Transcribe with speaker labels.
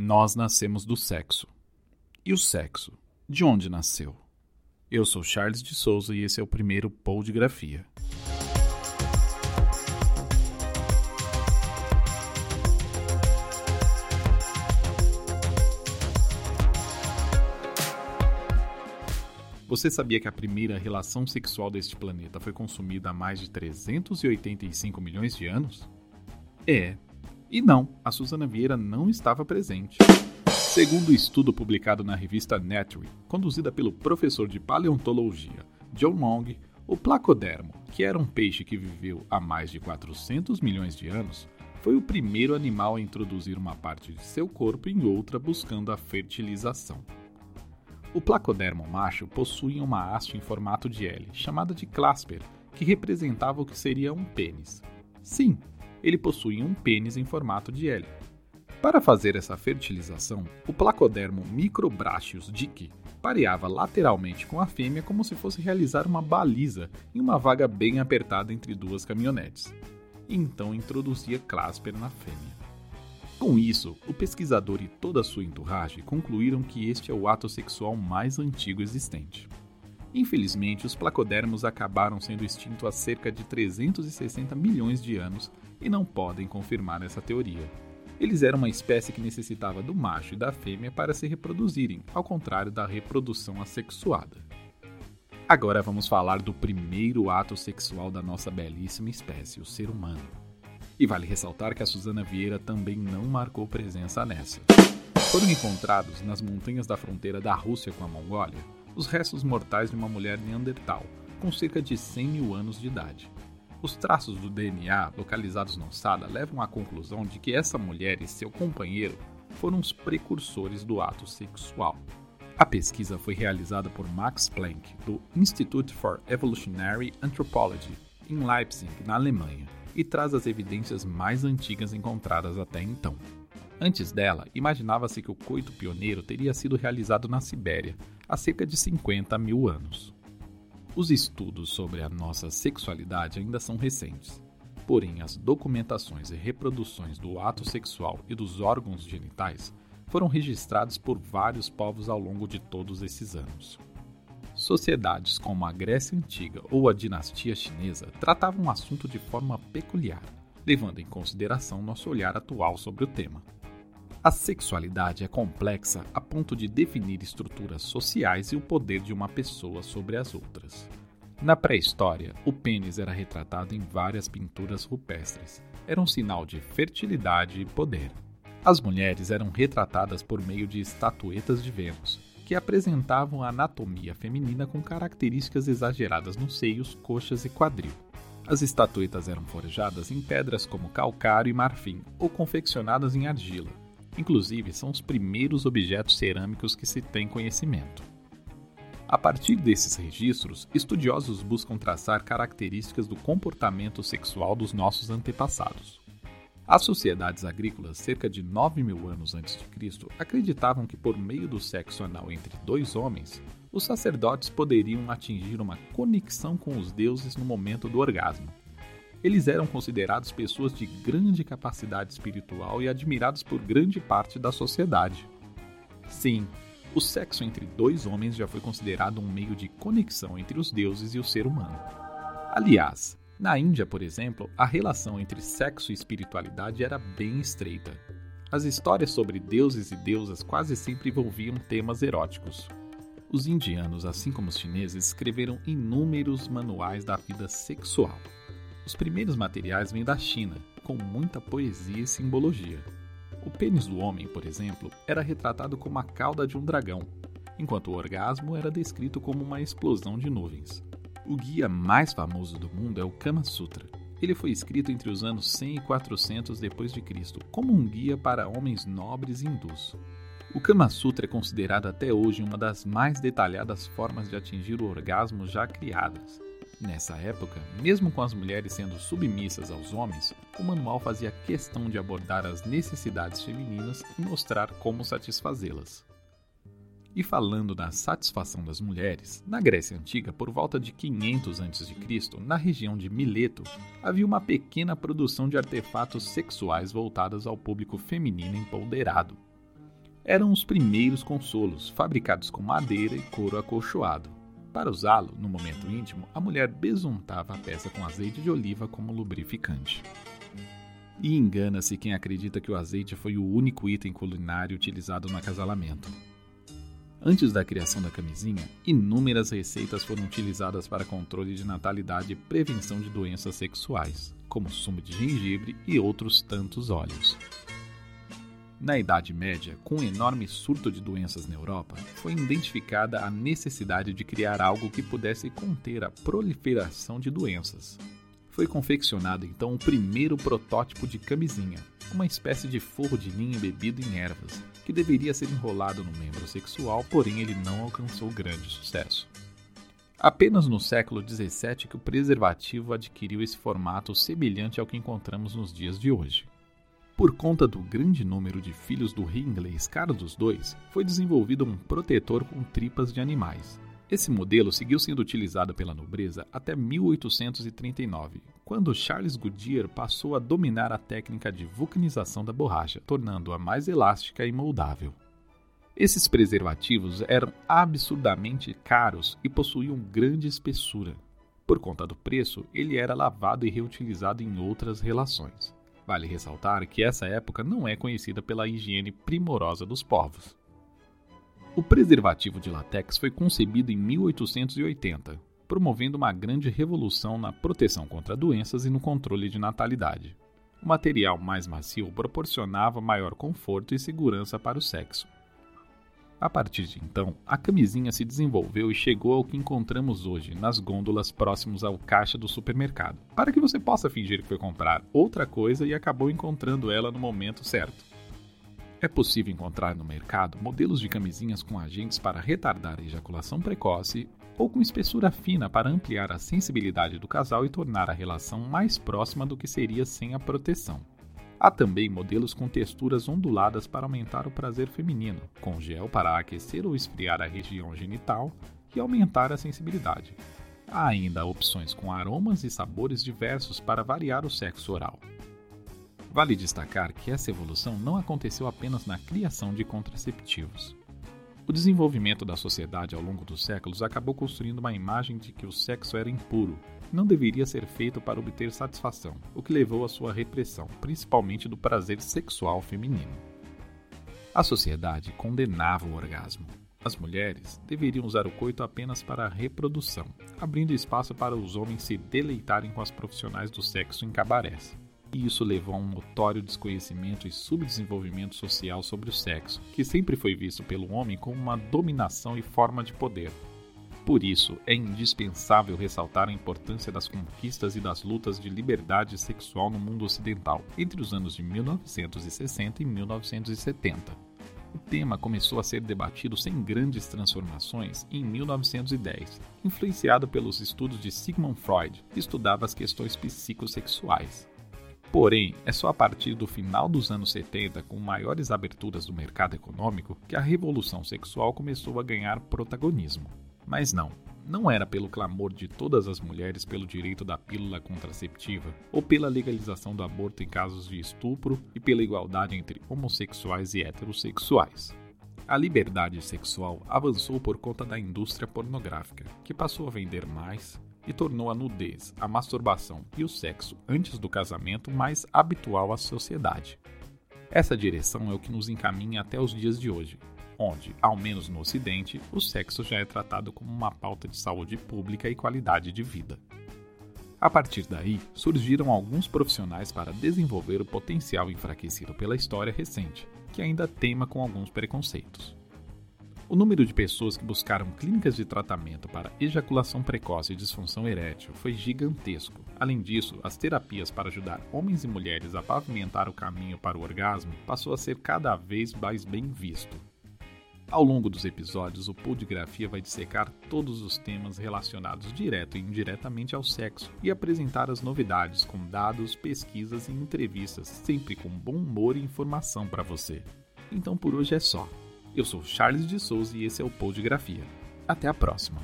Speaker 1: Nós nascemos do sexo. E o sexo? De onde nasceu? Eu sou Charles de Souza e esse é o primeiro Pou de Grafia. Você sabia que a primeira relação sexual deste planeta foi consumida há mais de 385 milhões de anos? É, e não, a Susana Vieira não estava presente. Segundo o estudo publicado na revista Nature, conduzida pelo professor de paleontologia John Long, o placodermo, que era um peixe que viveu há mais de 400 milhões de anos, foi o primeiro animal a introduzir uma parte de seu corpo em outra buscando a fertilização. O placodermo macho possuía uma haste em formato de L, chamada de clasper, que representava o que seria um pênis. Sim, ele possuía um pênis em formato de L. Para fazer essa fertilização, o Placodermo microbrachius dick pareava lateralmente com a fêmea como se fosse realizar uma baliza em uma vaga bem apertada entre duas caminhonetes. E então introduzia Clasper na fêmea. Com isso, o pesquisador e toda a sua entourage concluíram que este é o ato sexual mais antigo existente. Infelizmente, os placodermos acabaram sendo extintos há cerca de 360 milhões de anos e não podem confirmar essa teoria. Eles eram uma espécie que necessitava do macho e da fêmea para se reproduzirem, ao contrário da reprodução assexuada. Agora vamos falar do primeiro ato sexual da nossa belíssima espécie, o ser humano. E vale ressaltar que a Susana Vieira também não marcou presença nessa. Foram encontrados nas montanhas da fronteira da Rússia com a Mongólia os restos mortais de uma mulher neandertal, com cerca de 100 mil anos de idade. Os traços do DNA localizados na ossada levam à conclusão de que essa mulher e seu companheiro foram os precursores do ato sexual. A pesquisa foi realizada por Max Planck, do Institute for Evolutionary Anthropology, em Leipzig, na Alemanha, e traz as evidências mais antigas encontradas até então. Antes dela, imaginava-se que o coito pioneiro teria sido realizado na Sibéria, há cerca de 50 mil anos. Os estudos sobre a nossa sexualidade ainda são recentes, porém, as documentações e reproduções do ato sexual e dos órgãos genitais foram registrados por vários povos ao longo de todos esses anos. Sociedades como a Grécia Antiga ou a dinastia chinesa tratavam o assunto de forma peculiar, levando em consideração nosso olhar atual sobre o tema. A sexualidade é complexa a ponto de definir estruturas sociais e o poder de uma pessoa sobre as outras. Na pré-história, o pênis era retratado em várias pinturas rupestres. Era um sinal de fertilidade e poder. As mulheres eram retratadas por meio de estatuetas de Vênus, que apresentavam a anatomia feminina com características exageradas nos seios, coxas e quadril. As estatuetas eram forjadas em pedras como calcário e marfim ou confeccionadas em argila, Inclusive, são os primeiros objetos cerâmicos que se tem conhecimento. A partir desses registros, estudiosos buscam traçar características do comportamento sexual dos nossos antepassados. As sociedades agrícolas, cerca de 9 mil anos antes de Cristo, acreditavam que por meio do sexo anal entre dois homens, os sacerdotes poderiam atingir uma conexão com os deuses no momento do orgasmo, eles eram considerados pessoas de grande capacidade espiritual e admirados por grande parte da sociedade. Sim, o sexo entre dois homens já foi considerado um meio de conexão entre os deuses e o ser humano. Aliás, na Índia, por exemplo, a relação entre sexo e espiritualidade era bem estreita. As histórias sobre deuses e deusas quase sempre envolviam temas eróticos. Os indianos, assim como os chineses, escreveram inúmeros manuais da vida sexual. Os primeiros materiais vêm da China, com muita poesia e simbologia. O pênis do homem, por exemplo, era retratado como a cauda de um dragão, enquanto o orgasmo era descrito como uma explosão de nuvens. O guia mais famoso do mundo é o Kama Sutra. Ele foi escrito entre os anos 100 e 400 depois de Cristo, como um guia para homens nobres hindus. O Kama Sutra é considerado até hoje uma das mais detalhadas formas de atingir o orgasmo já criadas. Nessa época, mesmo com as mulheres sendo submissas aos homens, o manual fazia questão de abordar as necessidades femininas e mostrar como satisfazê-las. E falando da satisfação das mulheres, na Grécia Antiga, por volta de 500 a.C., na região de Mileto, havia uma pequena produção de artefatos sexuais voltados ao público feminino empoderado. Eram os primeiros consolos, fabricados com madeira e couro acolchoado. Para usá-lo, no momento íntimo, a mulher besuntava a peça com azeite de oliva como lubrificante. E engana-se quem acredita que o azeite foi o único item culinário utilizado no acasalamento. Antes da criação da camisinha, inúmeras receitas foram utilizadas para controle de natalidade e prevenção de doenças sexuais, como sumo de gengibre e outros tantos óleos. Na Idade Média, com um enorme surto de doenças na Europa, foi identificada a necessidade de criar algo que pudesse conter a proliferação de doenças. Foi confeccionado então o primeiro protótipo de camisinha, uma espécie de forro de linho embebido em ervas, que deveria ser enrolado no membro sexual, porém ele não alcançou grande sucesso. Apenas no século XVII que o preservativo adquiriu esse formato semelhante ao que encontramos nos dias de hoje. Por conta do grande número de filhos do rei inglês Carlos II, foi desenvolvido um protetor com tripas de animais. Esse modelo seguiu sendo utilizado pela nobreza até 1839, quando Charles Goodyear passou a dominar a técnica de vulcanização da borracha, tornando-a mais elástica e moldável. Esses preservativos eram absurdamente caros e possuíam grande espessura. Por conta do preço, ele era lavado e reutilizado em outras relações. Vale ressaltar que essa época não é conhecida pela higiene primorosa dos povos. O preservativo de látex foi concebido em 1880, promovendo uma grande revolução na proteção contra doenças e no controle de natalidade. O material mais macio proporcionava maior conforto e segurança para o sexo, a partir de então, a camisinha se desenvolveu e chegou ao que encontramos hoje nas gôndolas próximos ao caixa do supermercado, para que você possa fingir que foi comprar outra coisa e acabou encontrando ela no momento certo. É possível encontrar no mercado modelos de camisinhas com agentes para retardar a ejaculação precoce ou com espessura fina para ampliar a sensibilidade do casal e tornar a relação mais próxima do que seria sem a proteção. Há também modelos com texturas onduladas para aumentar o prazer feminino, com gel para aquecer ou esfriar a região genital e aumentar a sensibilidade. Há ainda opções com aromas e sabores diversos para variar o sexo oral. Vale destacar que essa evolução não aconteceu apenas na criação de contraceptivos. O desenvolvimento da sociedade ao longo dos séculos acabou construindo uma imagem de que o sexo era impuro não deveria ser feito para obter satisfação, o que levou à sua repressão, principalmente do prazer sexual feminino. A sociedade condenava o orgasmo. As mulheres deveriam usar o coito apenas para a reprodução, abrindo espaço para os homens se deleitarem com as profissionais do sexo em cabarés. E isso levou a um notório desconhecimento e subdesenvolvimento social sobre o sexo, que sempre foi visto pelo homem como uma dominação e forma de poder, por isso, é indispensável ressaltar a importância das conquistas e das lutas de liberdade sexual no mundo ocidental entre os anos de 1960 e 1970. O tema começou a ser debatido sem grandes transformações em 1910, influenciado pelos estudos de Sigmund Freud, que estudava as questões psicossexuais. Porém, é só a partir do final dos anos 70, com maiores aberturas do mercado econômico, que a revolução sexual começou a ganhar protagonismo. Mas não, não era pelo clamor de todas as mulheres pelo direito da pílula contraceptiva ou pela legalização do aborto em casos de estupro e pela igualdade entre homossexuais e heterossexuais. A liberdade sexual avançou por conta da indústria pornográfica, que passou a vender mais e tornou a nudez, a masturbação e o sexo antes do casamento mais habitual à sociedade. Essa direção é o que nos encaminha até os dias de hoje, onde, ao menos no Ocidente, o sexo já é tratado como uma pauta de saúde pública e qualidade de vida. A partir daí, surgiram alguns profissionais para desenvolver o potencial enfraquecido pela história recente, que ainda tema com alguns preconceitos. O número de pessoas que buscaram clínicas de tratamento para ejaculação precoce e disfunção erétil foi gigantesco. Além disso, as terapias para ajudar homens e mulheres a pavimentar o caminho para o orgasmo passou a ser cada vez mais bem visto. Ao longo dos episódios, o Grafia vai dissecar todos os temas relacionados direto e indiretamente ao sexo e apresentar as novidades com dados, pesquisas e entrevistas, sempre com bom humor e informação para você. Então por hoje é só. Eu sou Charles de Souza e esse é o Grafia. Até a próxima!